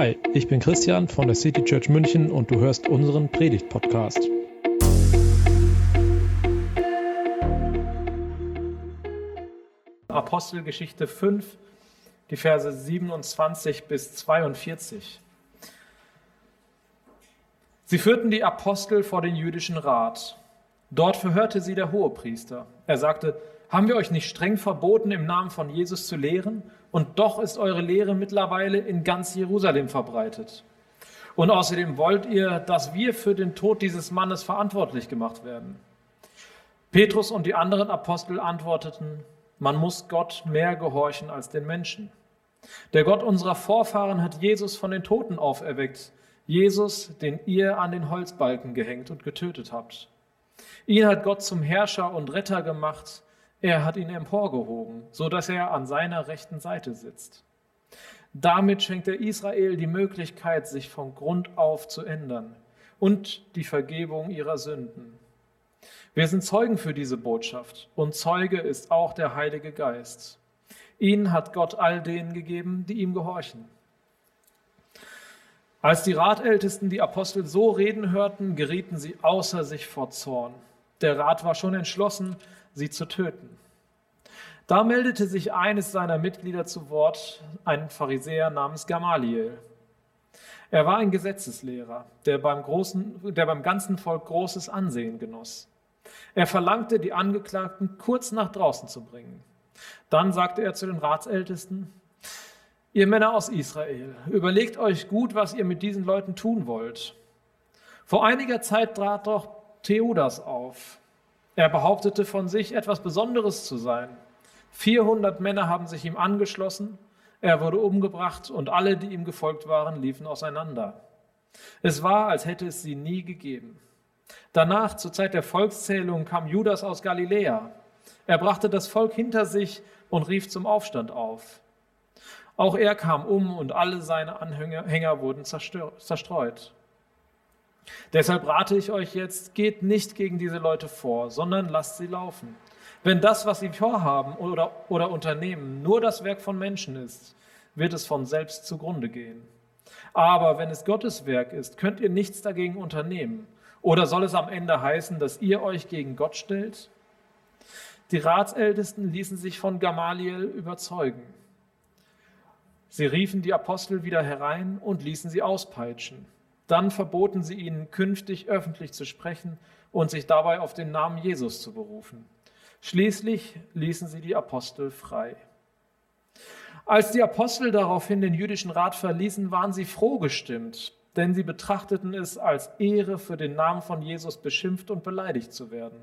Hi, ich bin Christian von der City Church München und du hörst unseren Predigt-Podcast. Apostelgeschichte 5, die Verse 27 bis 42. Sie führten die Apostel vor den jüdischen Rat. Dort verhörte sie der Hohepriester. Er sagte, haben wir euch nicht streng verboten, im Namen von Jesus zu lehren? Und doch ist eure Lehre mittlerweile in ganz Jerusalem verbreitet. Und außerdem wollt ihr, dass wir für den Tod dieses Mannes verantwortlich gemacht werden. Petrus und die anderen Apostel antworteten, man muss Gott mehr gehorchen als den Menschen. Der Gott unserer Vorfahren hat Jesus von den Toten auferweckt, Jesus, den ihr an den Holzbalken gehängt und getötet habt. Ihn hat Gott zum Herrscher und Retter gemacht, er hat ihn emporgehoben, so dass er an seiner rechten Seite sitzt. Damit schenkt er Israel die Möglichkeit, sich von Grund auf zu ändern und die Vergebung ihrer Sünden. Wir sind Zeugen für diese Botschaft und Zeuge ist auch der Heilige Geist. Ihn hat Gott all denen gegeben, die ihm gehorchen. Als die Ratältesten die Apostel so reden hörten, gerieten sie außer sich vor Zorn. Der Rat war schon entschlossen, sie zu töten. Da meldete sich eines seiner Mitglieder zu Wort, ein Pharisäer namens Gamaliel. Er war ein Gesetzeslehrer, der beim, großen, der beim ganzen Volk großes Ansehen genoss. Er verlangte, die Angeklagten kurz nach draußen zu bringen. Dann sagte er zu den Ratsältesten, Ihr Männer aus Israel, überlegt euch gut, was ihr mit diesen Leuten tun wollt. Vor einiger Zeit trat doch Theudas auf, er behauptete von sich, etwas Besonderes zu sein. 400 Männer haben sich ihm angeschlossen, er wurde umgebracht und alle, die ihm gefolgt waren, liefen auseinander. Es war, als hätte es sie nie gegeben. Danach, zur Zeit der Volkszählung, kam Judas aus Galiläa. Er brachte das Volk hinter sich und rief zum Aufstand auf. Auch er kam um und alle seine Anhänger wurden zerstreut. Deshalb rate ich euch jetzt, geht nicht gegen diese Leute vor, sondern lasst sie laufen. Wenn das, was sie vorhaben oder, oder unternehmen, nur das Werk von Menschen ist, wird es von selbst zugrunde gehen. Aber wenn es Gottes Werk ist, könnt ihr nichts dagegen unternehmen. Oder soll es am Ende heißen, dass ihr euch gegen Gott stellt? Die Ratsältesten ließen sich von Gamaliel überzeugen. Sie riefen die Apostel wieder herein und ließen sie auspeitschen. Dann verboten sie ihnen künftig öffentlich zu sprechen und sich dabei auf den Namen Jesus zu berufen. Schließlich ließen sie die Apostel frei. Als die Apostel daraufhin den jüdischen Rat verließen, waren sie froh gestimmt, denn sie betrachteten es als Ehre, für den Namen von Jesus beschimpft und beleidigt zu werden.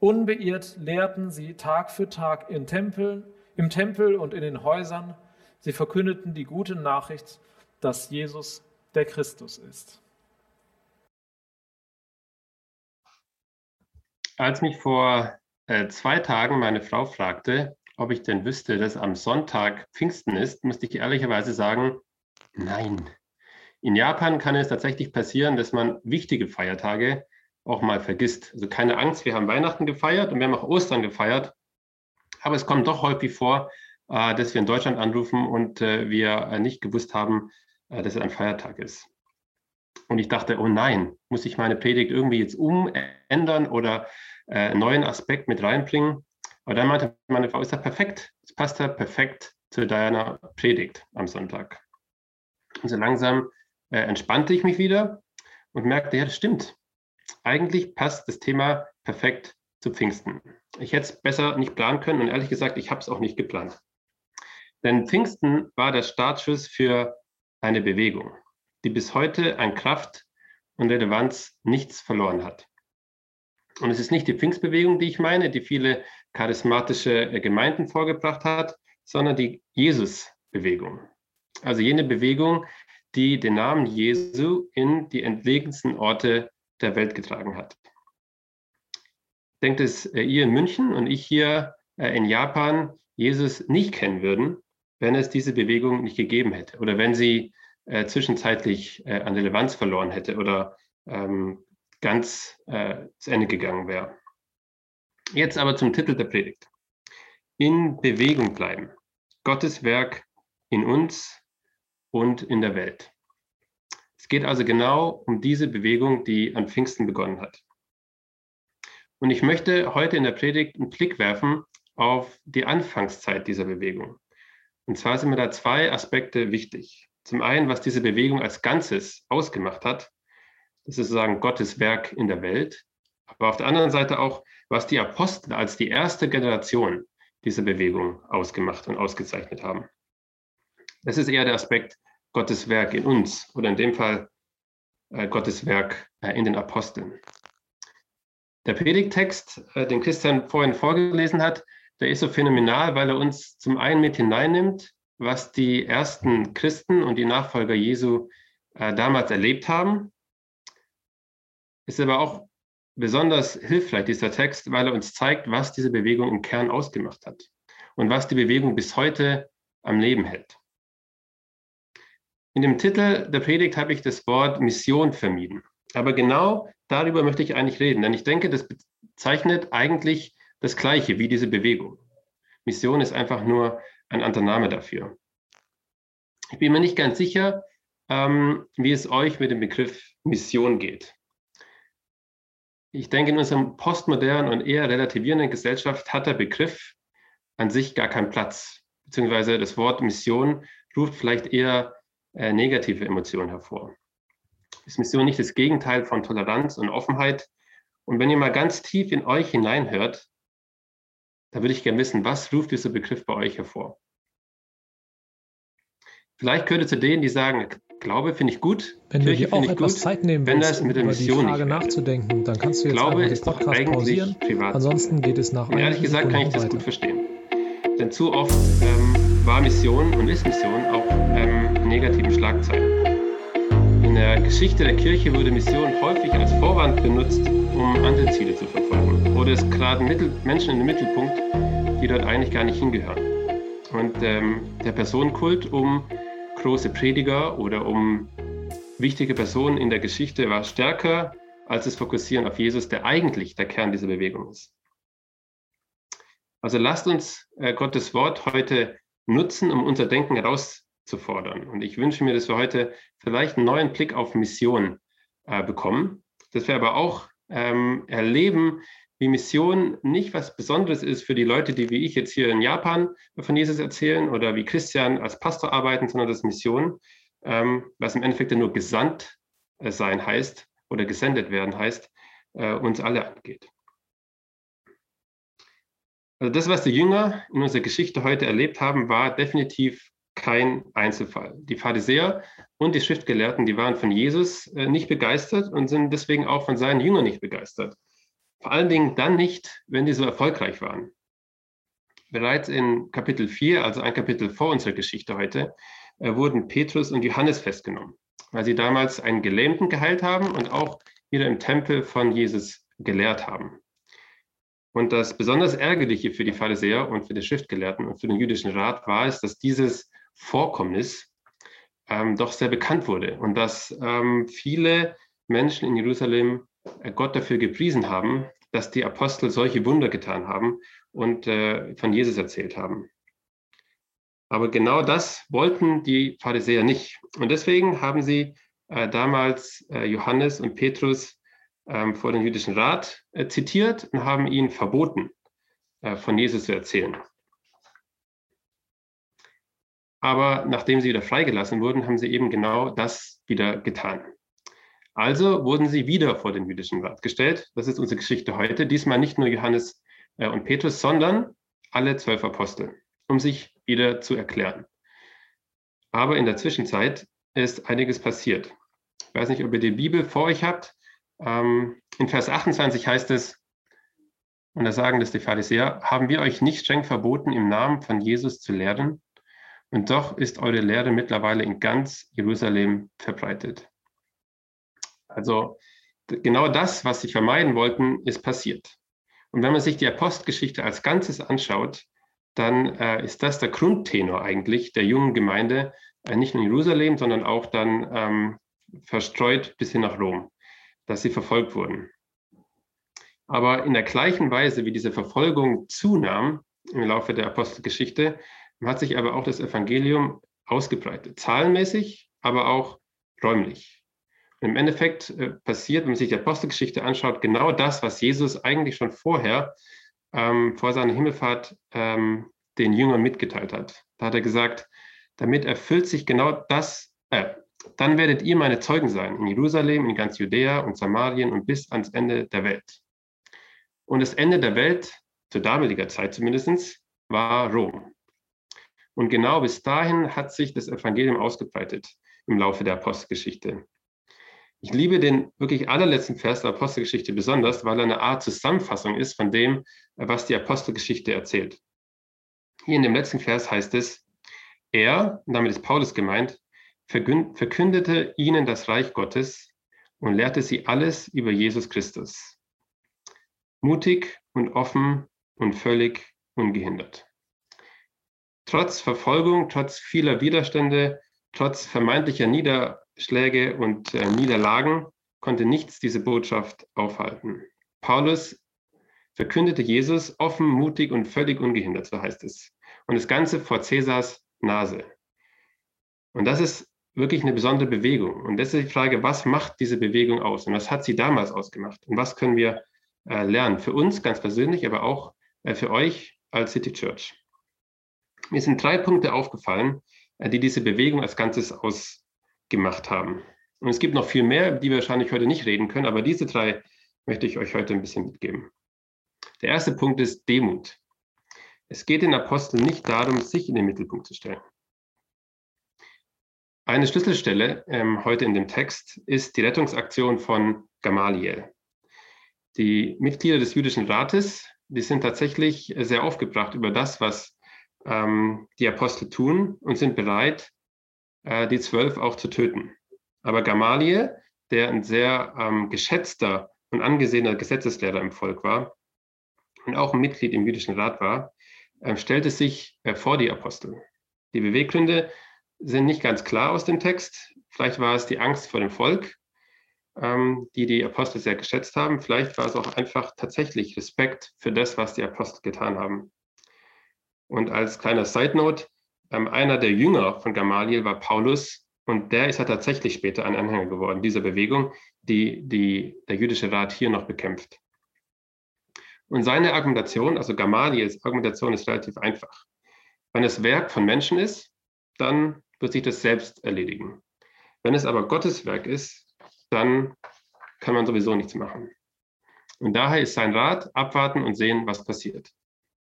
Unbeirrt lehrten sie Tag für Tag in Tempeln, im Tempel und in den Häusern. Sie verkündeten die gute Nachricht, dass Jesus der Christus ist. Als mich vor äh, zwei Tagen meine Frau fragte, ob ich denn wüsste, dass am Sonntag Pfingsten ist, musste ich ehrlicherweise sagen, nein. In Japan kann es tatsächlich passieren, dass man wichtige Feiertage auch mal vergisst. Also keine Angst, wir haben Weihnachten gefeiert und wir haben auch Ostern gefeiert. Aber es kommt doch häufig vor, äh, dass wir in Deutschland anrufen und äh, wir äh, nicht gewusst haben, dass es ein Feiertag ist. Und ich dachte, oh nein, muss ich meine Predigt irgendwie jetzt umändern oder äh, einen neuen Aspekt mit reinbringen? Aber dann meinte meine Frau, ist das perfekt? Es passt ja perfekt zu deiner Predigt am Sonntag. Und so langsam äh, entspannte ich mich wieder und merkte, ja, das stimmt. Eigentlich passt das Thema perfekt zu Pfingsten. Ich hätte es besser nicht planen können und ehrlich gesagt, ich habe es auch nicht geplant. Denn Pfingsten war der Startschuss für eine Bewegung, die bis heute an Kraft und Relevanz nichts verloren hat. Und es ist nicht die Pfingstbewegung, die ich meine, die viele charismatische Gemeinden vorgebracht hat, sondern die Jesus-Bewegung. Also jene Bewegung, die den Namen Jesu in die entlegensten Orte der Welt getragen hat. Denkt es äh, ihr in München und ich hier äh, in Japan Jesus nicht kennen würden, wenn es diese Bewegung nicht gegeben hätte oder wenn sie äh, zwischenzeitlich äh, an Relevanz verloren hätte oder ähm, ganz äh, zu Ende gegangen wäre. Jetzt aber zum Titel der Predigt. In Bewegung bleiben. Gottes Werk in uns und in der Welt. Es geht also genau um diese Bewegung, die an Pfingsten begonnen hat. Und ich möchte heute in der Predigt einen Blick werfen auf die Anfangszeit dieser Bewegung. Und zwar sind mir da zwei Aspekte wichtig. Zum einen, was diese Bewegung als Ganzes ausgemacht hat. Das ist sozusagen Gottes Werk in der Welt. Aber auf der anderen Seite auch, was die Apostel als die erste Generation dieser Bewegung ausgemacht und ausgezeichnet haben. Das ist eher der Aspekt Gottes Werk in uns oder in dem Fall äh, Gottes Werk äh, in den Aposteln. Der Predigttext, äh, den Christian vorhin vorgelesen hat, der ist so phänomenal, weil er uns zum einen mit hineinnimmt, was die ersten Christen und die Nachfolger Jesu äh, damals erlebt haben. Ist aber auch besonders hilfreich, dieser Text, weil er uns zeigt, was diese Bewegung im Kern ausgemacht hat und was die Bewegung bis heute am Leben hält. In dem Titel der Predigt habe ich das Wort Mission vermieden. Aber genau darüber möchte ich eigentlich reden, denn ich denke, das bezeichnet eigentlich das Gleiche wie diese Bewegung. Mission ist einfach nur ein anderer Name dafür. Ich bin mir nicht ganz sicher, ähm, wie es euch mit dem Begriff Mission geht. Ich denke, in unserer postmodernen und eher relativierenden Gesellschaft hat der Begriff an sich gar keinen Platz, beziehungsweise das Wort Mission ruft vielleicht eher äh, negative Emotionen hervor. Ist Mission nicht das Gegenteil von Toleranz und Offenheit? Und wenn ihr mal ganz tief in euch hineinhört, da würde ich gerne wissen, was ruft dieser Begriff bei euch hervor? Vielleicht gehört ihr zu denen, die sagen, Glaube finde ich gut. Wenn Kirche du dir auch etwas gut, Zeit nehmen willst, um über die Frage nachzudenken, dann kannst du jetzt Glaube ist den Podcast pausieren. Privat. Ansonsten geht es nach Ehrlich gesagt kann ich das weiter. gut verstehen. Denn zu oft ähm, war Mission und ist Mission auch ähm, negativen Schlagzeilen. In der Geschichte der Kirche wurde Mission häufig als Vorwand benutzt, um andere Ziele zu verfolgen. Oder es geraten Menschen in den Mittelpunkt, die dort eigentlich gar nicht hingehören. Und ähm, der Personenkult um große Prediger oder um wichtige Personen in der Geschichte war stärker als das Fokussieren auf Jesus, der eigentlich der Kern dieser Bewegung ist. Also lasst uns äh, Gottes Wort heute nutzen, um unser Denken heraus zu fordern. Und ich wünsche mir, dass wir heute vielleicht einen neuen Blick auf Mission äh, bekommen, dass wir aber auch ähm, erleben, wie Mission nicht was Besonderes ist für die Leute, die wie ich jetzt hier in Japan von Jesus erzählen oder wie Christian als Pastor arbeiten, sondern dass Mission, ähm, was im Endeffekt nur gesandt äh, sein heißt oder gesendet werden heißt, äh, uns alle angeht. Also das, was die Jünger in unserer Geschichte heute erlebt haben, war definitiv kein Einzelfall. Die Pharisäer und die Schriftgelehrten, die waren von Jesus äh, nicht begeistert und sind deswegen auch von seinen Jüngern nicht begeistert. Vor allen Dingen dann nicht, wenn die so erfolgreich waren. Bereits in Kapitel 4, also ein Kapitel vor unserer Geschichte heute, äh, wurden Petrus und Johannes festgenommen, weil sie damals einen Gelähmten geheilt haben und auch wieder im Tempel von Jesus gelehrt haben. Und das besonders Ärgerliche für die Pharisäer und für die Schriftgelehrten und für den jüdischen Rat war es, dass dieses Vorkommnis ähm, doch sehr bekannt wurde und dass ähm, viele Menschen in Jerusalem Gott dafür gepriesen haben, dass die Apostel solche Wunder getan haben und äh, von Jesus erzählt haben. Aber genau das wollten die Pharisäer nicht. Und deswegen haben sie äh, damals äh, Johannes und Petrus ähm, vor dem jüdischen Rat äh, zitiert und haben ihnen verboten, äh, von Jesus zu erzählen. Aber nachdem sie wieder freigelassen wurden, haben sie eben genau das wieder getan. Also wurden sie wieder vor den jüdischen Rat gestellt. Das ist unsere Geschichte heute. Diesmal nicht nur Johannes äh, und Petrus, sondern alle zwölf Apostel, um sich wieder zu erklären. Aber in der Zwischenzeit ist einiges passiert. Ich weiß nicht, ob ihr die Bibel vor euch habt. Ähm, in Vers 28 heißt es, und da sagen das die Pharisäer, haben wir euch nicht streng verboten, im Namen von Jesus zu lehren? Und doch ist eure Lehre mittlerweile in ganz Jerusalem verbreitet. Also genau das, was sie vermeiden wollten, ist passiert. Und wenn man sich die Apostelgeschichte als Ganzes anschaut, dann äh, ist das der Grundtenor eigentlich der jungen Gemeinde, äh, nicht nur in Jerusalem, sondern auch dann ähm, verstreut bis hin nach Rom, dass sie verfolgt wurden. Aber in der gleichen Weise, wie diese Verfolgung zunahm im Laufe der Apostelgeschichte, hat sich aber auch das Evangelium ausgebreitet, zahlenmäßig, aber auch räumlich. Im Endeffekt äh, passiert, wenn man sich die Apostelgeschichte anschaut, genau das, was Jesus eigentlich schon vorher, ähm, vor seiner Himmelfahrt, ähm, den Jüngern mitgeteilt hat. Da hat er gesagt, damit erfüllt sich genau das, äh, dann werdet ihr meine Zeugen sein in Jerusalem, in ganz Judäa und Samarien und bis ans Ende der Welt. Und das Ende der Welt, zu damaliger Zeit zumindest, war Rom. Und genau bis dahin hat sich das Evangelium ausgebreitet im Laufe der Apostelgeschichte. Ich liebe den wirklich allerletzten Vers der Apostelgeschichte besonders, weil er eine Art Zusammenfassung ist von dem, was die Apostelgeschichte erzählt. Hier in dem letzten Vers heißt es, er, damit ist Paulus gemeint, verkündete ihnen das Reich Gottes und lehrte sie alles über Jesus Christus. Mutig und offen und völlig ungehindert. Trotz Verfolgung, trotz vieler Widerstände, trotz vermeintlicher Niederschläge und äh, Niederlagen konnte nichts diese Botschaft aufhalten. Paulus verkündete Jesus offen, mutig und völlig ungehindert, so heißt es. Und das Ganze vor Cäsars Nase. Und das ist wirklich eine besondere Bewegung. Und das ist die Frage, was macht diese Bewegung aus? Und was hat sie damals ausgemacht? Und was können wir äh, lernen? Für uns ganz persönlich, aber auch äh, für euch als City Church. Mir sind drei Punkte aufgefallen, äh, die diese Bewegung als Ganzes ausgemacht haben. Und es gibt noch viel mehr, die wir wahrscheinlich heute nicht reden können, aber diese drei möchte ich euch heute ein bisschen mitgeben. Der erste Punkt ist Demut. Es geht den Aposteln nicht darum, sich in den Mittelpunkt zu stellen. Eine Schlüsselstelle ähm, heute in dem Text ist die Rettungsaktion von Gamaliel. Die Mitglieder des jüdischen Rates, die sind tatsächlich sehr aufgebracht über das, was ähm, die Apostel tun und sind bereit, äh, die zwölf auch zu töten. Aber Gamaliel, der ein sehr ähm, geschätzter und angesehener Gesetzeslehrer im Volk war und auch ein Mitglied im jüdischen Rat war, äh, stellte sich äh, vor die Apostel. Die Beweggründe sind nicht ganz klar aus dem Text. Vielleicht war es die Angst vor dem Volk, ähm, die die Apostel sehr geschätzt haben. Vielleicht war es auch einfach tatsächlich Respekt für das, was die Apostel getan haben. Und als kleiner Side Note, ähm, einer der Jünger von Gamaliel war Paulus und der ist ja tatsächlich später ein Anhänger geworden dieser Bewegung, die, die der jüdische Rat hier noch bekämpft. Und seine Argumentation, also Gamaliels Argumentation ist relativ einfach. Wenn es Werk von Menschen ist, dann wird sich das selbst erledigen. Wenn es aber Gottes Werk ist, dann kann man sowieso nichts machen. Und daher ist sein Rat, abwarten und sehen, was passiert.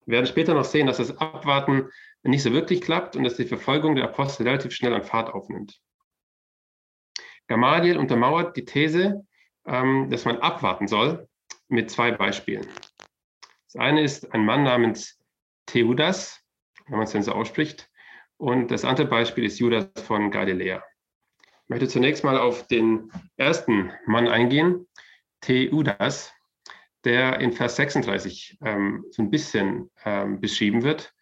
Wir werden später noch sehen, dass das Abwarten nicht so wirklich klappt und dass die Verfolgung der Apostel relativ schnell an Fahrt aufnimmt. Gamaliel untermauert die These, ähm, dass man abwarten soll, mit zwei Beispielen. Das eine ist ein Mann namens Theudas, wenn man es denn so ausspricht, und das andere Beispiel ist Judas von Galiläa. Ich möchte zunächst mal auf den ersten Mann eingehen, Theudas, der in Vers 36 ähm, so ein bisschen ähm, beschrieben wird.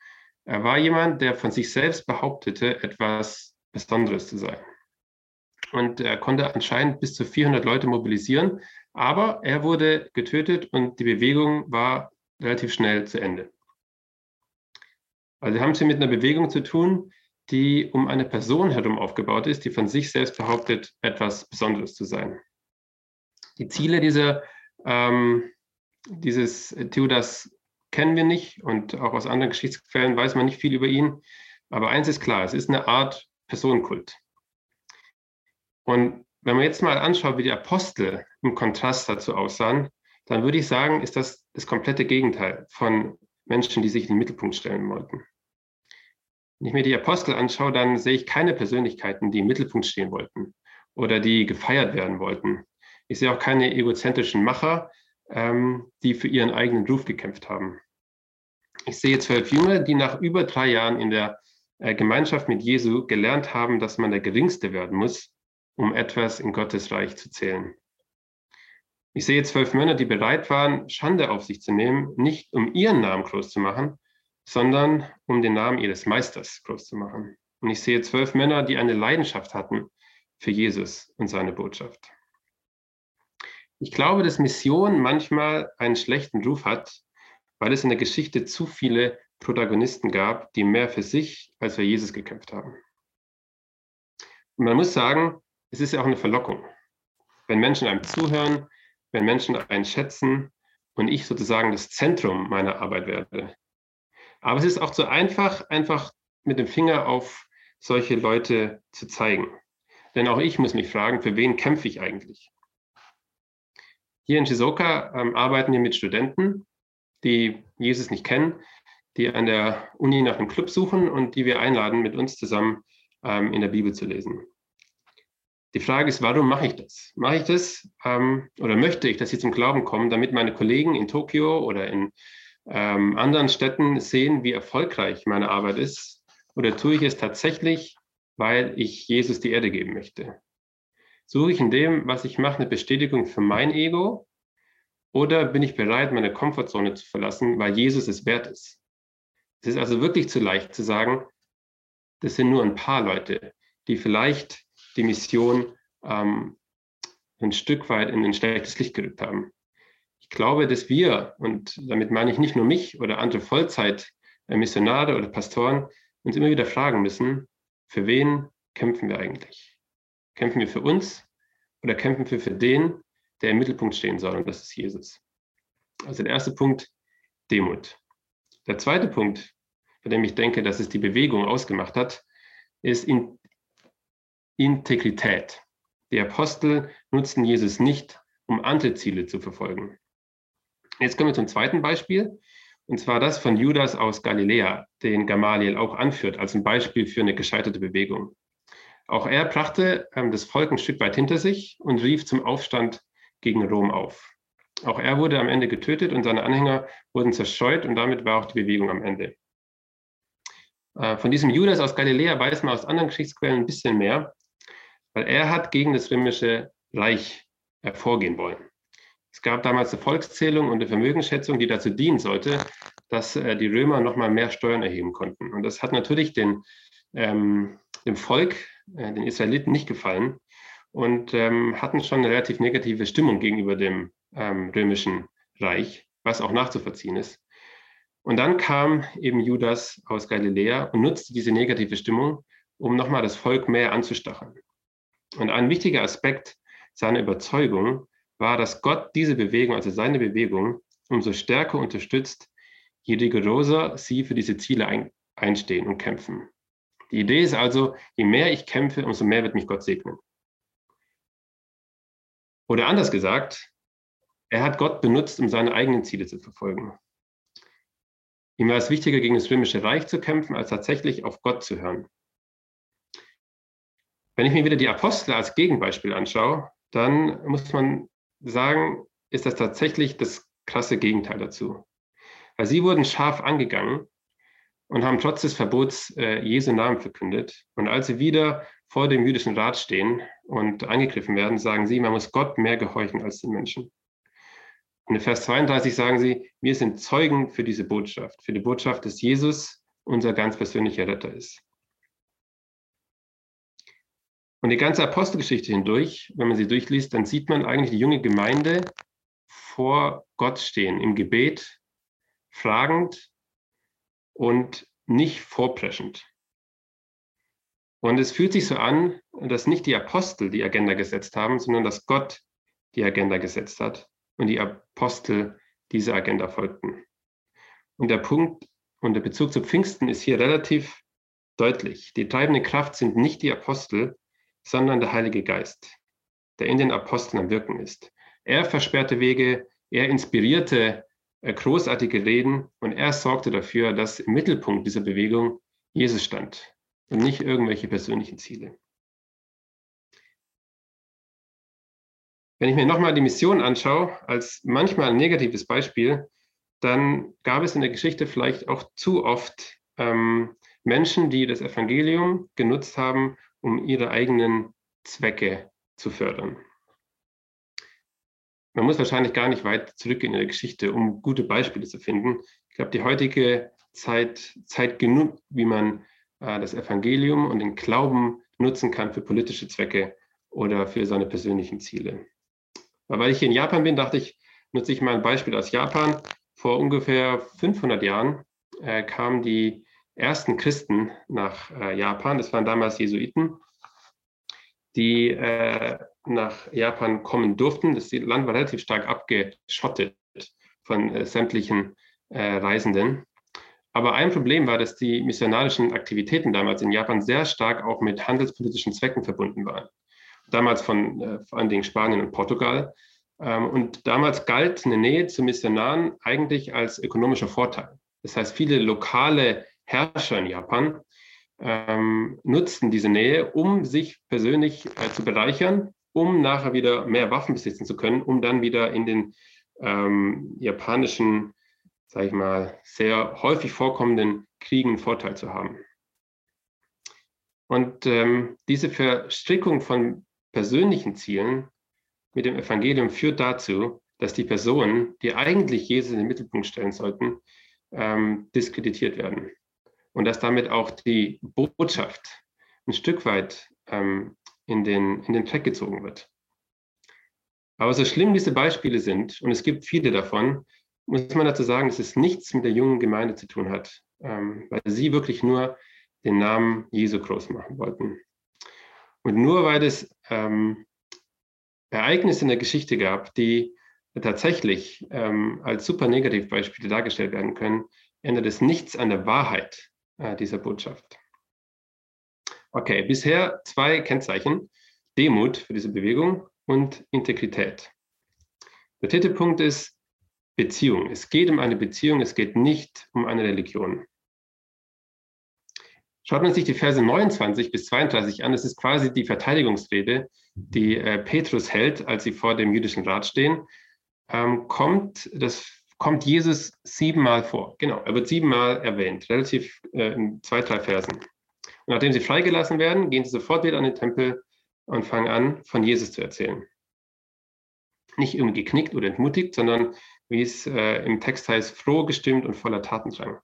Er war jemand, der von sich selbst behauptete, etwas Besonderes zu sein. Und er konnte anscheinend bis zu 400 Leute mobilisieren, aber er wurde getötet und die Bewegung war relativ schnell zu Ende. Also haben es hier mit einer Bewegung zu tun, die um eine Person herum aufgebaut ist, die von sich selbst behauptet, etwas Besonderes zu sein. Die Ziele dieser, ähm, dieses Theodas kennen wir nicht und auch aus anderen Geschichtsquellen weiß man nicht viel über ihn. Aber eins ist klar, es ist eine Art Personenkult. Und wenn man jetzt mal anschaut, wie die Apostel im Kontrast dazu aussahen, dann würde ich sagen, ist das das komplette Gegenteil von Menschen, die sich in den Mittelpunkt stellen wollten. Wenn ich mir die Apostel anschaue, dann sehe ich keine Persönlichkeiten, die im Mittelpunkt stehen wollten oder die gefeiert werden wollten. Ich sehe auch keine egozentrischen Macher, ähm, die für ihren eigenen Ruf gekämpft haben. Ich sehe zwölf Jünger, die nach über drei Jahren in der äh, Gemeinschaft mit Jesu gelernt haben, dass man der Geringste werden muss, um etwas in Gottes Reich zu zählen. Ich sehe zwölf Männer, die bereit waren, Schande auf sich zu nehmen, nicht um ihren Namen groß zu machen, sondern um den Namen ihres Meisters groß zu machen. Und ich sehe zwölf Männer, die eine Leidenschaft hatten für Jesus und seine Botschaft. Ich glaube, dass Mission manchmal einen schlechten Ruf hat, weil es in der Geschichte zu viele Protagonisten gab, die mehr für sich als für Jesus gekämpft haben. Und man muss sagen, es ist ja auch eine Verlockung. Wenn Menschen einem zuhören, wenn Menschen einen schätzen und ich sozusagen das Zentrum meiner Arbeit werde. Aber es ist auch zu einfach, einfach mit dem Finger auf solche Leute zu zeigen. Denn auch ich muss mich fragen, für wen kämpfe ich eigentlich? Hier in Shizuoka ähm, arbeiten wir mit Studenten, die Jesus nicht kennen, die an der Uni nach einem Club suchen und die wir einladen, mit uns zusammen ähm, in der Bibel zu lesen. Die Frage ist, warum mache ich das? Mache ich das ähm, oder möchte ich, dass sie zum Glauben kommen, damit meine Kollegen in Tokio oder in ähm, anderen Städten sehen, wie erfolgreich meine Arbeit ist? Oder tue ich es tatsächlich, weil ich Jesus die Erde geben möchte? Suche ich in dem, was ich mache, eine Bestätigung für mein Ego? Oder bin ich bereit, meine Komfortzone zu verlassen, weil Jesus es wert ist? Es ist also wirklich zu leicht zu sagen, das sind nur ein paar Leute, die vielleicht die Mission ähm, ein Stück weit in ein schlechtes Licht gerückt haben. Ich glaube, dass wir, und damit meine ich nicht nur mich oder andere Vollzeit-Missionare oder Pastoren, uns immer wieder fragen müssen, für wen kämpfen wir eigentlich? Kämpfen wir für uns oder kämpfen wir für den, der im Mittelpunkt stehen soll? Und das ist Jesus. Also der erste Punkt, Demut. Der zweite Punkt, bei dem ich denke, dass es die Bewegung ausgemacht hat, ist Integrität. Die Apostel nutzten Jesus nicht, um andere Ziele zu verfolgen. Jetzt kommen wir zum zweiten Beispiel, und zwar das von Judas aus Galiläa, den Gamaliel auch anführt als ein Beispiel für eine gescheiterte Bewegung. Auch er brachte ähm, das Volk ein Stück weit hinter sich und rief zum Aufstand gegen Rom auf. Auch er wurde am Ende getötet und seine Anhänger wurden zerstreut und damit war auch die Bewegung am Ende. Äh, von diesem Judas aus Galiläa weiß man aus anderen Geschichtsquellen ein bisschen mehr, weil er hat gegen das römische Reich hervorgehen wollen. Es gab damals eine Volkszählung und eine Vermögensschätzung, die dazu dienen sollte, dass äh, die Römer nochmal mehr Steuern erheben konnten. Und das hat natürlich den, ähm, dem Volk äh, den Israeliten nicht gefallen und ähm, hatten schon eine relativ negative Stimmung gegenüber dem ähm, römischen Reich, was auch nachzuvollziehen ist. Und dann kam eben Judas aus Galiläa und nutzte diese negative Stimmung, um nochmal das Volk mehr anzustacheln. Und ein wichtiger Aspekt seiner Überzeugung war, dass Gott diese Bewegung, also seine Bewegung, umso stärker unterstützt, je rigoroser sie für diese Ziele ein, einstehen und kämpfen. Die Idee ist also, je mehr ich kämpfe, umso mehr wird mich Gott segnen. Oder anders gesagt, er hat Gott benutzt, um seine eigenen Ziele zu verfolgen. Ihm war es wichtiger, gegen das römische Reich zu kämpfen, als tatsächlich auf Gott zu hören. Wenn ich mir wieder die Apostel als Gegenbeispiel anschaue, dann muss man sagen, ist das tatsächlich das krasse Gegenteil dazu. Weil sie wurden scharf angegangen und haben trotz des Verbots äh, Jesu Namen verkündet. Und als sie wieder vor dem jüdischen Rat stehen und angegriffen werden, sagen sie, man muss Gott mehr gehorchen als den Menschen. Und in Vers 32 sagen sie, wir sind Zeugen für diese Botschaft, für die Botschaft, dass Jesus unser ganz persönlicher Retter ist. Und die ganze Apostelgeschichte hindurch, wenn man sie durchliest, dann sieht man eigentlich die junge Gemeinde vor Gott stehen, im Gebet, fragend und nicht vorpreschend. Und es fühlt sich so an, dass nicht die Apostel die Agenda gesetzt haben, sondern dass Gott die Agenda gesetzt hat und die Apostel dieser Agenda folgten. Und der Punkt und der Bezug zu Pfingsten ist hier relativ deutlich. Die treibende Kraft sind nicht die Apostel, sondern der Heilige Geist, der in den Aposteln am Wirken ist. Er versperrte Wege, er inspirierte großartige Reden und er sorgte dafür, dass im Mittelpunkt dieser Bewegung Jesus stand und nicht irgendwelche persönlichen Ziele. Wenn ich mir nochmal die Mission anschaue, als manchmal ein negatives Beispiel, dann gab es in der Geschichte vielleicht auch zu oft ähm, Menschen, die das Evangelium genutzt haben, um ihre eigenen Zwecke zu fördern man muss wahrscheinlich gar nicht weit zurückgehen in der Geschichte, um gute Beispiele zu finden. Ich glaube, die heutige Zeit zeigt genug, wie man äh, das Evangelium und den Glauben nutzen kann für politische Zwecke oder für seine persönlichen Ziele. Aber weil ich hier in Japan bin, dachte ich, nutze ich mal ein Beispiel aus Japan. Vor ungefähr 500 Jahren äh, kamen die ersten Christen nach äh, Japan. Das waren damals Jesuiten. die äh, nach Japan kommen durften. Das Land war relativ stark abgeschottet von äh, sämtlichen äh, Reisenden. Aber ein Problem war, dass die missionarischen Aktivitäten damals in Japan sehr stark auch mit handelspolitischen Zwecken verbunden waren. Damals von äh, vor allen Dingen Spanien und Portugal. Ähm, und damals galt eine Nähe zu Missionaren eigentlich als ökonomischer Vorteil. Das heißt, viele lokale Herrscher in Japan ähm, nutzten diese Nähe, um sich persönlich äh, zu bereichern, um nachher wieder mehr Waffen besitzen zu können, um dann wieder in den ähm, japanischen, sage ich mal, sehr häufig vorkommenden Kriegen Vorteil zu haben. Und ähm, diese Verstrickung von persönlichen Zielen mit dem Evangelium führt dazu, dass die Personen, die eigentlich Jesus in den Mittelpunkt stellen sollten, ähm, diskreditiert werden. Und dass damit auch die Botschaft ein Stück weit ähm, in, den, in den Dreck gezogen wird. Aber so schlimm diese Beispiele sind, und es gibt viele davon, muss man dazu sagen, dass es nichts mit der jungen Gemeinde zu tun hat, ähm, weil sie wirklich nur den Namen Jesu groß machen wollten. Und nur weil es ähm, Ereignisse in der Geschichte gab, die tatsächlich ähm, als super Negativbeispiele dargestellt werden können, ändert es nichts an der Wahrheit äh, dieser Botschaft. Okay, bisher zwei Kennzeichen. Demut für diese Bewegung und Integrität. Der dritte Punkt ist Beziehung. Es geht um eine Beziehung, es geht nicht um eine Religion. Schaut man sich die Verse 29 bis 32 an, das ist quasi die Verteidigungsrede, die äh, Petrus hält, als sie vor dem jüdischen Rat stehen, ähm, kommt, das kommt Jesus siebenmal vor. Genau, er wird siebenmal erwähnt, relativ äh, in zwei, drei Versen. Und nachdem sie freigelassen werden, gehen sie sofort wieder an den Tempel und fangen an, von Jesus zu erzählen. Nicht irgendwie geknickt oder entmutigt, sondern wie es äh, im Text heißt, froh gestimmt und voller Tatendrang.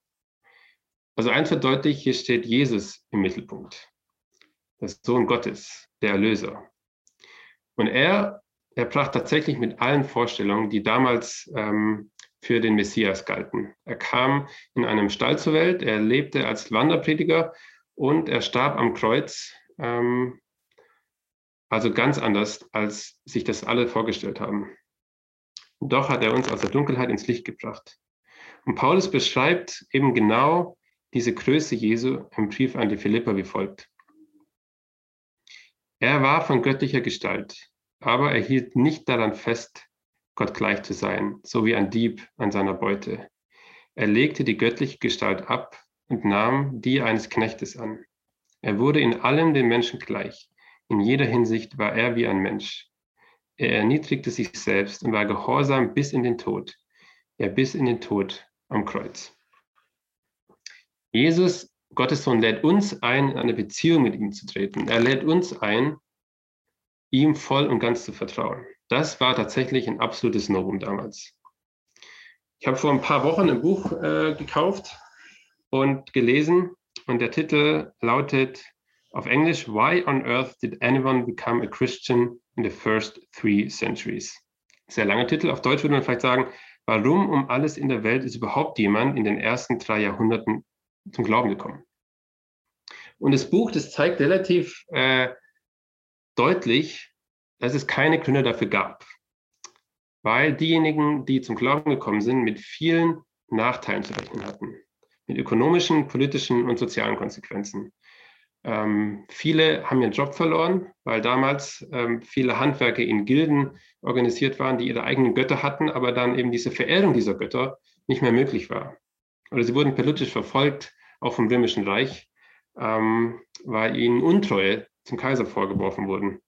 Also eins wird deutlich, hier steht Jesus im Mittelpunkt. Der Sohn Gottes, der Erlöser. Und er, er brach tatsächlich mit allen Vorstellungen, die damals ähm, für den Messias galten. Er kam in einem Stall zur Welt, er lebte als Wanderprediger und er starb am Kreuz, ähm, also ganz anders, als sich das alle vorgestellt haben. Doch hat er uns aus der Dunkelheit ins Licht gebracht. Und Paulus beschreibt eben genau diese Größe Jesu im Brief an die Philipper wie folgt. Er war von göttlicher Gestalt, aber er hielt nicht daran fest, Gott gleich zu sein, so wie ein Dieb an seiner Beute. Er legte die göttliche Gestalt ab und nahm die eines Knechtes an. Er wurde in allem den Menschen gleich. In jeder Hinsicht war er wie ein Mensch. Er erniedrigte sich selbst und war gehorsam bis in den Tod. Ja, bis in den Tod am Kreuz. Jesus, Gottes Sohn, lädt uns ein, in eine Beziehung mit ihm zu treten. Er lädt uns ein, ihm voll und ganz zu vertrauen. Das war tatsächlich ein absolutes Novum damals. Ich habe vor ein paar Wochen ein Buch äh, gekauft und gelesen und der Titel lautet auf Englisch Why on Earth did anyone become a Christian in the first three centuries? Sehr langer Titel. Auf Deutsch würde man vielleicht sagen, warum um alles in der Welt ist überhaupt jemand in den ersten drei Jahrhunderten zum Glauben gekommen. Und das Buch, das zeigt relativ äh, deutlich, dass es keine Gründe dafür gab. Weil diejenigen, die zum Glauben gekommen sind, mit vielen Nachteilen zu rechnen hatten. Mit ökonomischen, politischen und sozialen Konsequenzen. Ähm, viele haben ihren Job verloren, weil damals ähm, viele Handwerker in Gilden organisiert waren, die ihre eigenen Götter hatten, aber dann eben diese Verehrung dieser Götter nicht mehr möglich war oder sie wurden politisch verfolgt, auch vom Römischen Reich, ähm, weil ihnen Untreue zum Kaiser vorgeworfen wurden.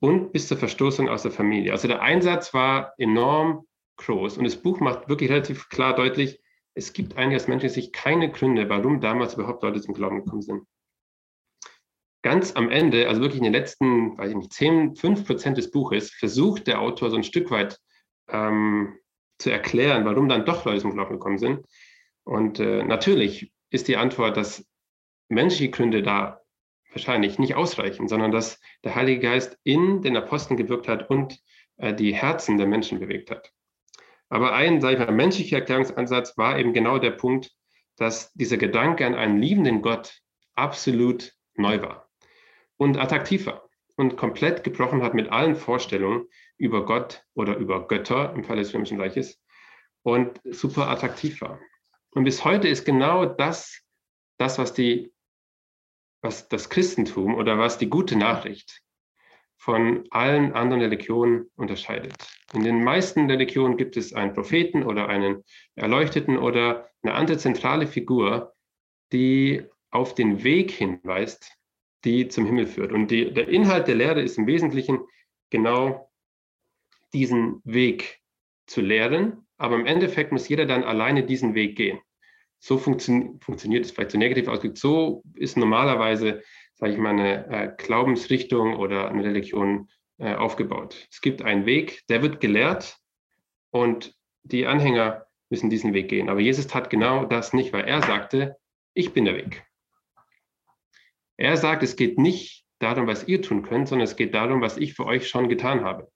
Und bis zur Verstoßung aus der Familie. Also der Einsatz war enorm groß. Und das Buch macht wirklich relativ klar deutlich, es gibt eigentlich aus menschlicher Sicht keine Gründe, warum damals überhaupt Leute zum Glauben gekommen sind. Ganz am Ende, also wirklich in den letzten, weiß ich nicht, 10, 5 Prozent des Buches, versucht der Autor so ein Stück weit ähm, zu erklären, warum dann doch Leute zum Glauben gekommen sind. Und äh, natürlich ist die Antwort, dass menschliche Gründe da wahrscheinlich nicht ausreichen, sondern dass der Heilige Geist in den Aposteln gewirkt hat und äh, die Herzen der Menschen bewegt hat. Aber ein, sage ich mal, menschlicher Erklärungsansatz war eben genau der Punkt, dass dieser Gedanke an einen liebenden Gott absolut neu war und attraktiv war. und komplett gebrochen hat mit allen Vorstellungen über Gott oder über Götter im Fall des Römischen Reiches und super attraktiv war. Und bis heute ist genau das, das, was die, was das Christentum oder was die gute Nachricht von allen anderen Religionen unterscheidet. In den meisten Religionen gibt es einen Propheten oder einen Erleuchteten oder eine andere zentrale Figur, die auf den Weg hinweist, die zum Himmel führt. Und die, der Inhalt der Lehre ist im Wesentlichen genau diesen Weg zu lehren, aber im Endeffekt muss jeder dann alleine diesen Weg gehen. So funktio funktioniert es vielleicht so negativ ausgedrückt. So ist normalerweise, sage ich mal, eine äh, Glaubensrichtung oder eine Religion äh, aufgebaut. Es gibt einen Weg, der wird gelehrt und die Anhänger müssen diesen Weg gehen. Aber Jesus tat genau das nicht, weil er sagte, ich bin der Weg. Er sagt, es geht nicht darum, was ihr tun könnt, sondern es geht darum, was ich für euch schon getan habe.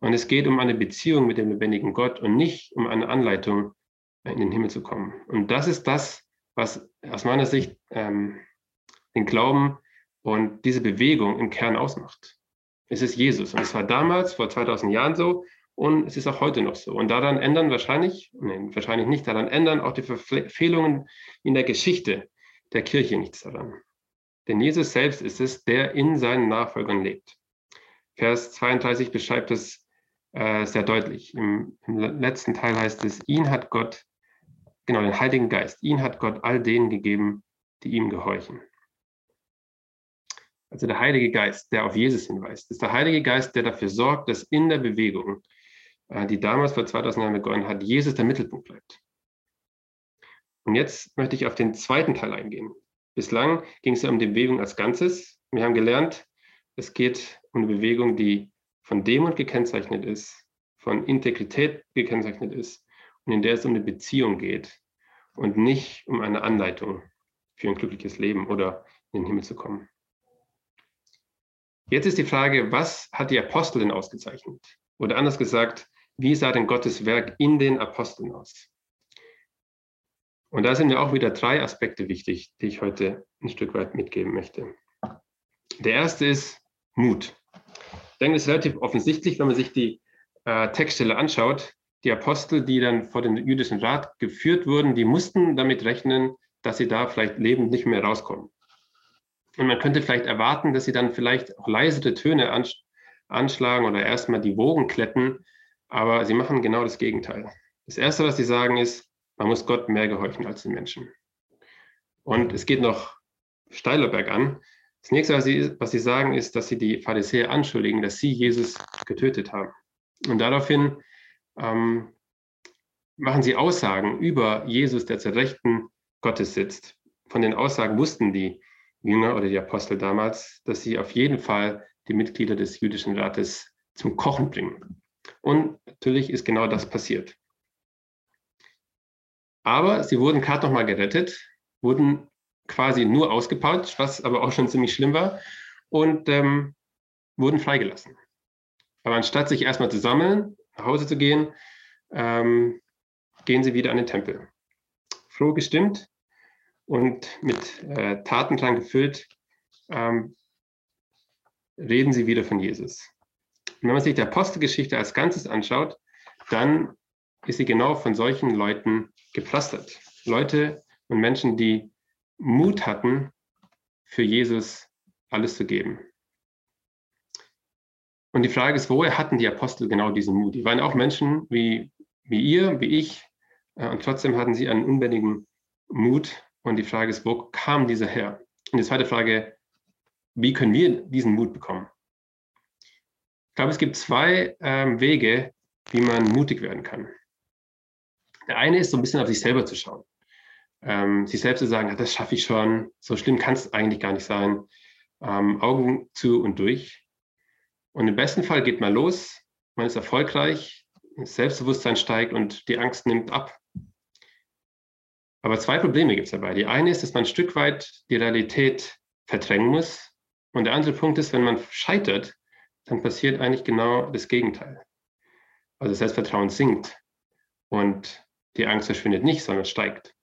Und es geht um eine Beziehung mit dem lebendigen Gott und nicht um eine Anleitung, in den Himmel zu kommen. Und das ist das, was aus meiner Sicht ähm, den Glauben und diese Bewegung im Kern ausmacht. Es ist Jesus. Und es war damals, vor 2000 Jahren so, und es ist auch heute noch so. Und daran ändern wahrscheinlich, nein, wahrscheinlich nicht, daran ändern auch die Verfehlungen in der Geschichte der Kirche nichts daran. Denn Jesus selbst ist es, der in seinen Nachfolgern lebt. Vers 32 beschreibt es äh, sehr deutlich. Im, Im letzten Teil heißt es, ihn hat Gott, genau den Heiligen Geist, ihn hat Gott all denen gegeben, die ihm gehorchen. Also der Heilige Geist, der auf Jesus hinweist, ist der Heilige Geist, der dafür sorgt, dass in der Bewegung, äh, die damals vor 2000 Jahren begonnen hat, Jesus der Mittelpunkt bleibt. Und jetzt möchte ich auf den zweiten Teil eingehen. Bislang ging es ja um die Bewegung als Ganzes. Wir haben gelernt, es geht um eine Bewegung, die von Demut gekennzeichnet ist, von Integrität gekennzeichnet ist und in der es um eine Beziehung geht und nicht um eine Anleitung für ein glückliches Leben oder in den Himmel zu kommen. Jetzt ist die Frage, was hat die Apostel denn ausgezeichnet? Oder anders gesagt, wie sah denn Gottes Werk in den Aposteln aus? Und da sind mir auch wieder drei Aspekte wichtig, die ich heute ein Stück weit mitgeben möchte. Der erste ist Mut. Ich denke, es ist relativ offensichtlich, wenn man sich die äh, Textstelle anschaut. Die Apostel, die dann vor den jüdischen Rat geführt wurden, die mussten damit rechnen, dass sie da vielleicht lebend nicht mehr rauskommen. Und man könnte vielleicht erwarten, dass sie dann vielleicht auch leisere Töne anschlagen oder erstmal die Wogen kletten, aber sie machen genau das Gegenteil. Das Erste, was sie sagen, ist, man muss Gott mehr gehorchen als den Menschen. Und es geht noch steiler bergan. Das nächste, was sie, was sie sagen, ist, dass sie die Pharisäer anschuldigen, dass sie Jesus getötet haben. Und daraufhin ähm, machen sie Aussagen über Jesus, der zur Rechten Gottes sitzt. Von den Aussagen wussten die Jünger oder die Apostel damals, dass sie auf jeden Fall die Mitglieder des jüdischen Rates zum Kochen bringen. Und natürlich ist genau das passiert. Aber sie wurden gerade noch mal gerettet, wurden quasi nur ausgepautscht, was aber auch schon ziemlich schlimm war, und ähm, wurden freigelassen. Aber anstatt sich erstmal zu sammeln, nach Hause zu gehen, ähm, gehen sie wieder an den Tempel. Froh gestimmt und mit äh, Tatendrang gefüllt, ähm, reden sie wieder von Jesus. Und wenn man sich die Apostelgeschichte als Ganzes anschaut, dann ist sie genau von solchen Leuten gepflastert. Leute und Menschen, die Mut hatten, für Jesus alles zu geben. Und die Frage ist, woher hatten die Apostel genau diesen Mut? Die waren auch Menschen wie, wie ihr, wie ich, äh, und trotzdem hatten sie einen unbändigen Mut. Und die Frage ist, wo kam dieser her? Und die zweite Frage, wie können wir diesen Mut bekommen? Ich glaube, es gibt zwei ähm, Wege, wie man mutig werden kann. Der eine ist so ein bisschen auf sich selber zu schauen. Ähm, sich selbst zu sagen, ja, das schaffe ich schon, so schlimm kann es eigentlich gar nicht sein. Ähm, Augen zu und durch. Und im besten Fall geht man los, man ist erfolgreich, das Selbstbewusstsein steigt und die Angst nimmt ab. Aber zwei Probleme gibt es dabei. Die eine ist, dass man ein Stück weit die Realität verdrängen muss. Und der andere Punkt ist, wenn man scheitert, dann passiert eigentlich genau das Gegenteil. Also Selbstvertrauen sinkt. Und die Angst verschwindet nicht, sondern steigt.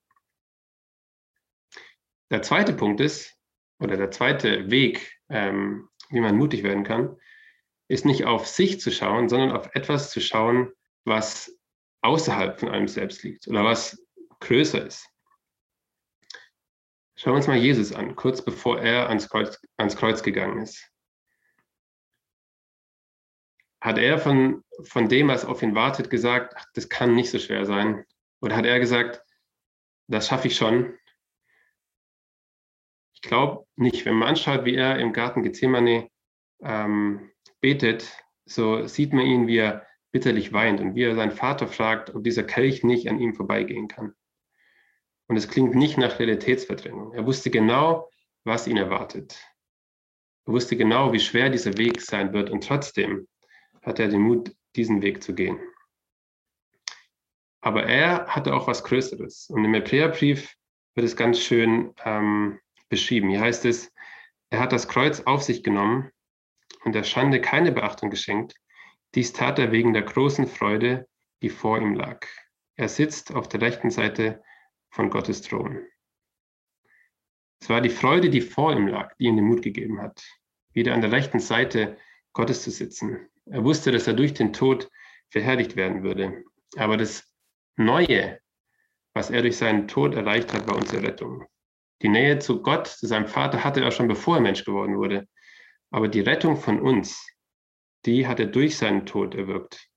Der zweite Punkt ist, oder der zweite Weg, ähm, wie man mutig werden kann, ist nicht auf sich zu schauen, sondern auf etwas zu schauen, was außerhalb von einem selbst liegt oder was größer ist. Schauen wir uns mal Jesus an, kurz bevor er ans Kreuz, ans Kreuz gegangen ist. Hat er von, von dem, was auf ihn wartet, gesagt, ach, das kann nicht so schwer sein? Oder hat er gesagt, das schaffe ich schon? Ich glaube nicht. Wenn man anschaut, wie er im Garten Gethsemane ähm, betet, so sieht man ihn, wie er bitterlich weint und wie er seinen Vater fragt, ob dieser Kelch nicht an ihm vorbeigehen kann. Und es klingt nicht nach Realitätsverdrängung. Er wusste genau, was ihn erwartet. Er wusste genau, wie schwer dieser Weg sein wird und trotzdem hat er den Mut, diesen Weg zu gehen. Aber er hatte auch was Größeres. Und im Hebräerbrief wird es ganz schön ähm, beschrieben. Hier heißt es, er hat das Kreuz auf sich genommen und der Schande keine Beachtung geschenkt. Dies tat er wegen der großen Freude, die vor ihm lag. Er sitzt auf der rechten Seite von Gottes Thron. Es war die Freude, die vor ihm lag, die ihm den Mut gegeben hat, wieder an der rechten Seite Gottes zu sitzen. Er wusste, dass er durch den Tod verherrlicht werden würde. Aber das Neue, was er durch seinen Tod erreicht hat, war unsere Rettung. Die Nähe zu Gott, zu seinem Vater, hatte er schon bevor er Mensch geworden wurde. Aber die Rettung von uns, die hat er durch seinen Tod erwirkt.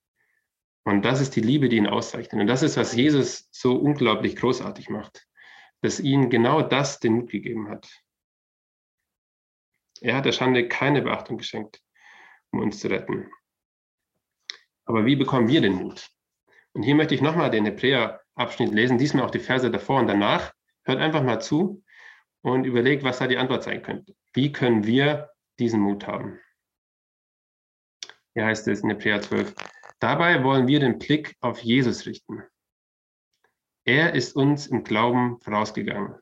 Und das ist die Liebe, die ihn auszeichnet. Und das ist, was Jesus so unglaublich großartig macht, dass ihm genau das den Mut gegeben hat. Er hat der Schande keine Beachtung geschenkt, um uns zu retten. Aber wie bekommen wir den Mut? Und hier möchte ich nochmal den Hebräer-Abschnitt lesen, diesmal auch die Verse davor und danach. Hört einfach mal zu und überlegt, was da die Antwort sein könnte. Wie können wir diesen Mut haben? Hier heißt es in Hebräer 12, Dabei wollen wir den Blick auf Jesus richten. Er ist uns im Glauben vorausgegangen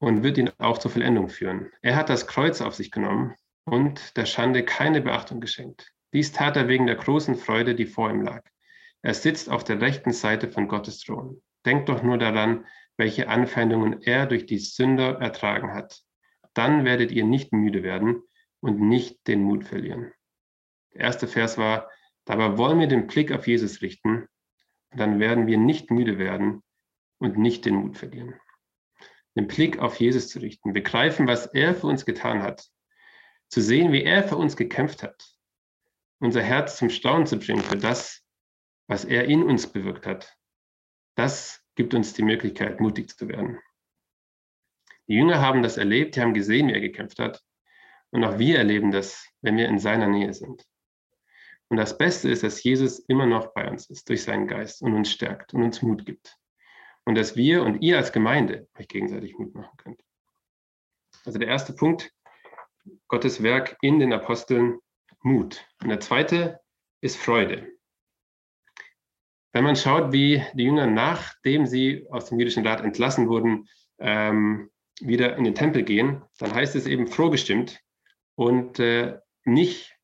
und wird ihn auch zur Vollendung führen. Er hat das Kreuz auf sich genommen und der Schande keine Beachtung geschenkt. Dies tat er wegen der großen Freude, die vor ihm lag. Er sitzt auf der rechten Seite von Gottes Thron. Denkt doch nur daran, welche Anfeindungen er durch die Sünder ertragen hat. Dann werdet ihr nicht müde werden und nicht den Mut verlieren. Der erste Vers war, dabei wollen wir den Blick auf Jesus richten, dann werden wir nicht müde werden und nicht den Mut verlieren. Den Blick auf Jesus zu richten, begreifen, was er für uns getan hat, zu sehen, wie er für uns gekämpft hat, unser Herz zum Staunen zu bringen für das, was er in uns bewirkt hat. Das gibt uns die Möglichkeit, mutig zu werden. Die Jünger haben das erlebt, die haben gesehen, wie er gekämpft hat. Und auch wir erleben das, wenn wir in seiner Nähe sind. Und das Beste ist, dass Jesus immer noch bei uns ist durch seinen Geist und uns stärkt und uns Mut gibt. Und dass wir und ihr als Gemeinde euch gegenseitig Mut machen könnt. Also der erste Punkt, Gottes Werk in den Aposteln, Mut. Und der zweite ist Freude. Wenn man schaut, wie die Jünger, nachdem sie aus dem jüdischen Rat entlassen wurden, ähm, wieder in den Tempel gehen, dann heißt es eben frohgestimmt und äh, nicht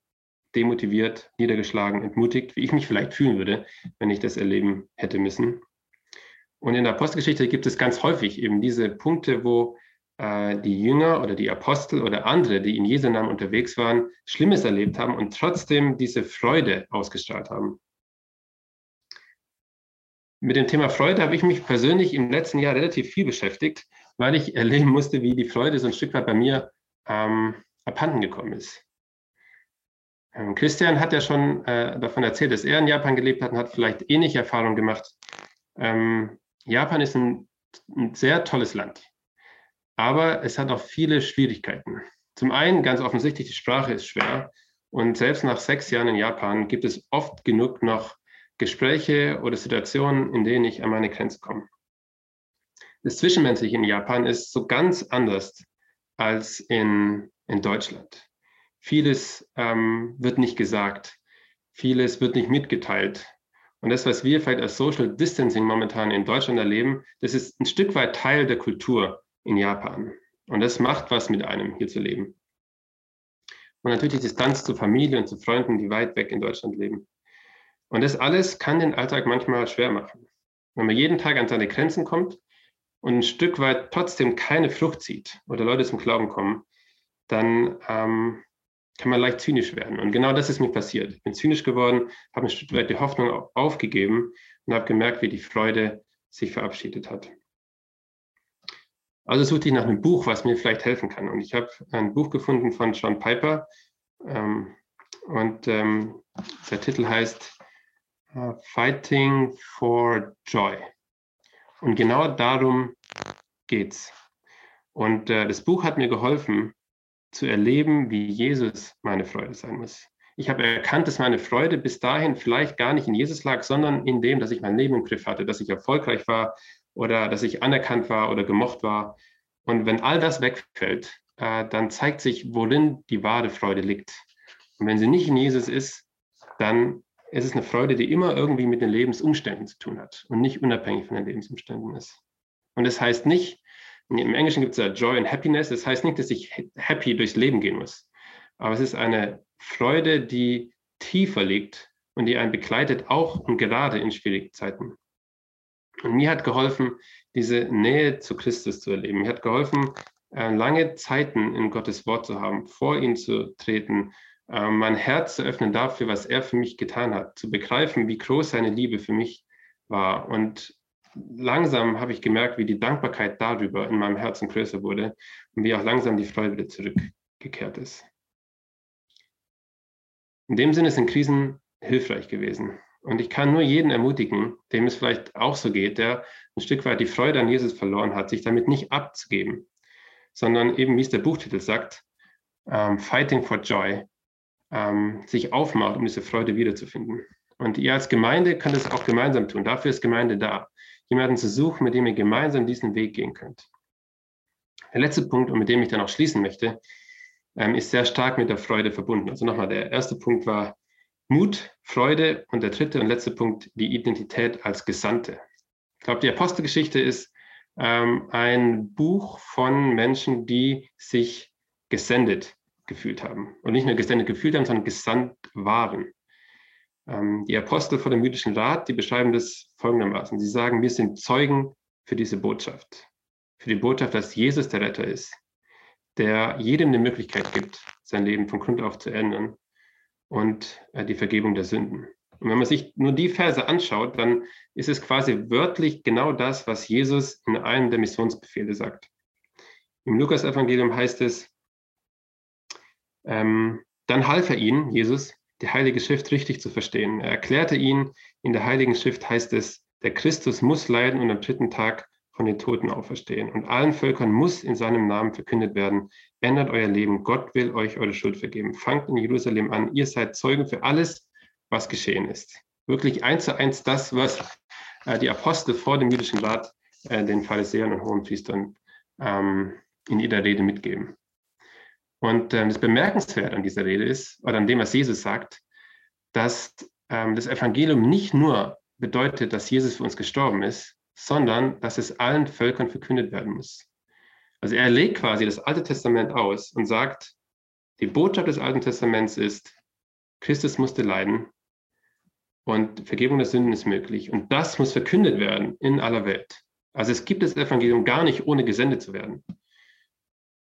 demotiviert, niedergeschlagen, entmutigt, wie ich mich vielleicht fühlen würde, wenn ich das erleben hätte müssen. Und in der Apostelgeschichte gibt es ganz häufig eben diese Punkte, wo äh, die Jünger oder die Apostel oder andere, die in Jesu Namen unterwegs waren, Schlimmes erlebt haben und trotzdem diese Freude ausgestrahlt haben. Mit dem Thema Freude habe ich mich persönlich im letzten Jahr relativ viel beschäftigt, weil ich erleben musste, wie die Freude so ein Stück weit bei mir ähm, abhanden gekommen ist. Ähm, Christian hat ja schon äh, davon erzählt, dass er in Japan gelebt hat und hat vielleicht ähnliche Erfahrungen gemacht. Ähm, Japan ist ein, ein sehr tolles Land, aber es hat auch viele Schwierigkeiten. Zum einen ganz offensichtlich, die Sprache ist schwer und selbst nach sechs Jahren in Japan gibt es oft genug noch Gespräche oder Situationen, in denen ich an meine Grenze komme. Das Zwischenmenschliche in Japan ist so ganz anders als in, in Deutschland. Vieles ähm, wird nicht gesagt, vieles wird nicht mitgeteilt. Und das, was wir vielleicht als Social Distancing momentan in Deutschland erleben, das ist ein Stück weit Teil der Kultur in Japan. Und das macht was mit einem, hier zu leben. Und natürlich die Distanz zu Familie und zu Freunden, die weit weg in Deutschland leben. Und das alles kann den Alltag manchmal schwer machen. Wenn man jeden Tag an seine Grenzen kommt und ein Stück weit trotzdem keine Frucht sieht oder Leute zum Glauben kommen, dann ähm, kann man leicht zynisch werden. Und genau das ist mir passiert. Ich bin zynisch geworden, habe ein Stück weit die Hoffnung aufgegeben und habe gemerkt, wie die Freude sich verabschiedet hat. Also suchte ich nach einem Buch, was mir vielleicht helfen kann. Und ich habe ein Buch gefunden von John Piper. Ähm, und ähm, der Titel heißt uh, Fighting for Joy. Und genau darum geht's. Und äh, das Buch hat mir geholfen, zu erleben, wie Jesus meine Freude sein muss. Ich habe erkannt, dass meine Freude bis dahin vielleicht gar nicht in Jesus lag, sondern in dem, dass ich mein Leben im Griff hatte, dass ich erfolgreich war oder dass ich anerkannt war oder gemocht war. Und wenn all das wegfällt, äh, dann zeigt sich, worin die wahre Freude liegt. Und wenn sie nicht in Jesus ist, dann ist es eine Freude, die immer irgendwie mit den Lebensumständen zu tun hat und nicht unabhängig von den Lebensumständen ist. Und das heißt nicht, im Englischen gibt es ja Joy and Happiness, das heißt nicht, dass ich happy durchs Leben gehen muss. Aber es ist eine Freude, die tiefer liegt und die einen begleitet, auch und gerade in schwierigen Zeiten. Und mir hat geholfen, diese Nähe zu Christus zu erleben. Mir hat geholfen, äh, lange Zeiten in Gottes Wort zu haben, vor ihn zu treten, äh, mein Herz zu öffnen dafür, was er für mich getan hat, zu begreifen, wie groß seine Liebe für mich war. Und langsam habe ich gemerkt, wie die Dankbarkeit darüber in meinem Herzen größer wurde und wie auch langsam die Freude wieder zurückgekehrt ist. In dem Sinne sind Krisen hilfreich gewesen. Und ich kann nur jeden ermutigen, dem es vielleicht auch so geht, der ein Stück weit die Freude an Jesus verloren hat, sich damit nicht abzugeben, sondern eben, wie es der Buchtitel sagt, ähm, Fighting for Joy, ähm, sich aufmacht, um diese Freude wiederzufinden. Und ihr als Gemeinde könnt es auch gemeinsam tun. Dafür ist Gemeinde da. Jemanden zu suchen, mit dem ihr gemeinsam diesen Weg gehen könnt. Der letzte Punkt, und mit dem ich dann auch schließen möchte, ähm, ist sehr stark mit der Freude verbunden. Also nochmal, der erste Punkt war Mut, Freude und der dritte und letzte Punkt, die Identität als Gesandte. Ich glaube, die Apostelgeschichte ist ähm, ein Buch von Menschen, die sich gesendet gefühlt haben. Und nicht nur gesendet gefühlt haben, sondern gesandt waren. Ähm, die Apostel vor dem jüdischen Rat, die beschreiben das folgendermaßen. Sie sagen, wir sind Zeugen für diese Botschaft. Für die Botschaft, dass Jesus der Retter ist, der jedem eine Möglichkeit gibt, sein Leben von Grund auf zu ändern und äh, die Vergebung der Sünden. Und wenn man sich nur die Verse anschaut, dann ist es quasi wörtlich genau das, was Jesus in einem der Missionsbefehle sagt. Im Lukas-Evangelium heißt es, ähm, dann half er ihnen, Jesus, die Heilige Schrift richtig zu verstehen. Er erklärte ihnen, in der Heiligen Schrift heißt es, der Christus muss leiden und am dritten Tag von den Toten auferstehen. Und allen Völkern muss in seinem Namen verkündet werden, ändert euer Leben, Gott will euch eure Schuld vergeben. Fangt in Jerusalem an, ihr seid Zeugen für alles, was geschehen ist. Wirklich eins zu eins das, was äh, die Apostel vor dem jüdischen Rat äh, den Pharisäern und Hohenpriestern ähm, in ihrer Rede mitgeben. Und ähm, das Bemerkenswerte an dieser Rede ist, oder an dem, was Jesus sagt, dass ähm, das Evangelium nicht nur bedeutet, dass Jesus für uns gestorben ist, sondern dass es allen Völkern verkündet werden muss. Also er legt quasi das Alte Testament aus und sagt, die Botschaft des Alten Testaments ist, Christus musste leiden und Vergebung der Sünden ist möglich. Und das muss verkündet werden in aller Welt. Also es gibt das Evangelium gar nicht, ohne gesendet zu werden.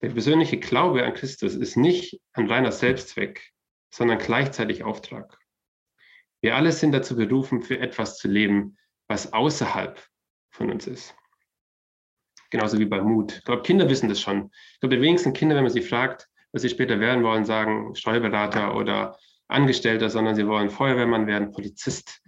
Der persönliche Glaube an Christus ist nicht ein reiner Selbstzweck, sondern gleichzeitig Auftrag. Wir alle sind dazu berufen, für etwas zu leben, was außerhalb von uns ist. Genauso wie bei Mut. Ich glaube, Kinder wissen das schon. Ich glaube, die wenigsten Kinder, wenn man sie fragt, was sie später werden wollen, sagen Steuerberater oder Angestellter, sondern sie wollen Feuerwehrmann werden, Polizist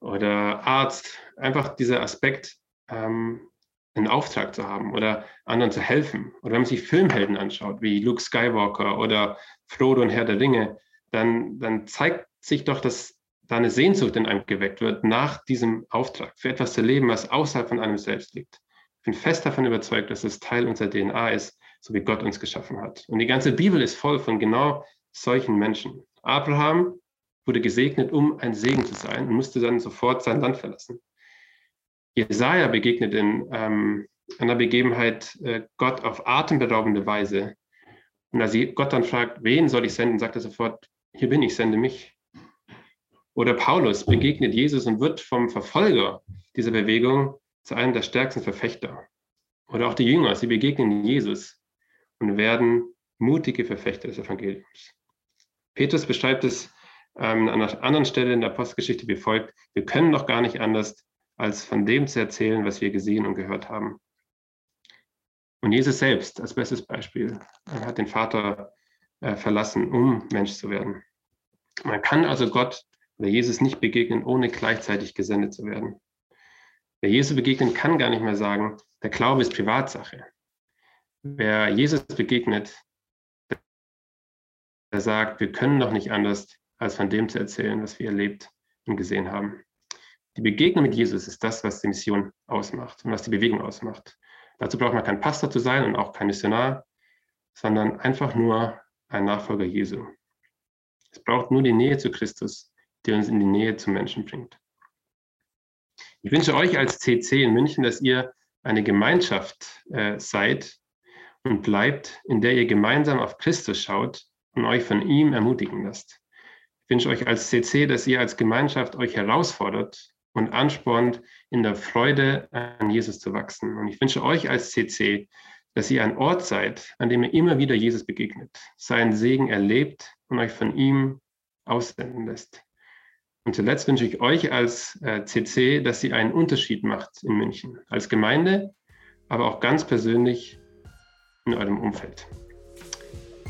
oder Arzt. Einfach dieser Aspekt, ähm, einen Auftrag zu haben oder anderen zu helfen. Oder wenn man sich Filmhelden anschaut, wie Luke Skywalker oder Frodo und Herr der Ringe, dann, dann zeigt sich doch, dass da eine Sehnsucht in einem geweckt wird nach diesem Auftrag, für etwas zu leben, was außerhalb von einem selbst liegt. Ich bin fest davon überzeugt, dass es Teil unserer DNA ist, so wie Gott uns geschaffen hat. Und die ganze Bibel ist voll von genau solchen Menschen. Abraham wurde gesegnet, um ein Segen zu sein und musste dann sofort sein Land verlassen. Jesaja begegnet in ähm, einer Begebenheit äh, Gott auf atemberaubende Weise. Und als Gott dann fragt, wen soll ich senden, sagt er sofort, hier bin ich, sende mich. Oder Paulus begegnet Jesus und wird vom Verfolger dieser Bewegung zu einem der stärksten Verfechter. Oder auch die Jünger, sie begegnen Jesus und werden mutige Verfechter des Evangeliums. Petrus beschreibt es ähm, an einer anderen Stelle in der Apostelgeschichte wie folgt, wir können doch gar nicht anders, als von dem zu erzählen, was wir gesehen und gehört haben. Und Jesus selbst als bestes Beispiel hat den Vater äh, verlassen, um Mensch zu werden. Man kann also Gott oder Jesus nicht begegnen, ohne gleichzeitig gesendet zu werden. Wer Jesus begegnet, kann gar nicht mehr sagen, der Glaube ist Privatsache. Wer Jesus begegnet, der sagt, wir können doch nicht anders, als von dem zu erzählen, was wir erlebt und gesehen haben. Die Begegnung mit Jesus ist das, was die Mission ausmacht und was die Bewegung ausmacht. Dazu braucht man kein Pastor zu sein und auch kein Missionar, sondern einfach nur ein Nachfolger Jesu. Es braucht nur die Nähe zu Christus, die uns in die Nähe zum Menschen bringt. Ich wünsche euch als CC in München, dass ihr eine Gemeinschaft äh, seid und bleibt, in der ihr gemeinsam auf Christus schaut und euch von ihm ermutigen lasst. Ich wünsche euch als CC, dass ihr als Gemeinschaft euch herausfordert und anspornt, in der Freude an Jesus zu wachsen. Und ich wünsche euch als CC, dass ihr ein Ort seid, an dem ihr immer wieder Jesus begegnet, seinen Segen erlebt und euch von ihm aussenden lässt. Und zuletzt wünsche ich euch als äh, CC, dass ihr einen Unterschied macht in München, als Gemeinde, aber auch ganz persönlich in eurem Umfeld.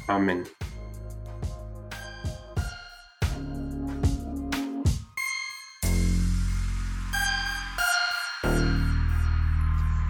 Amen.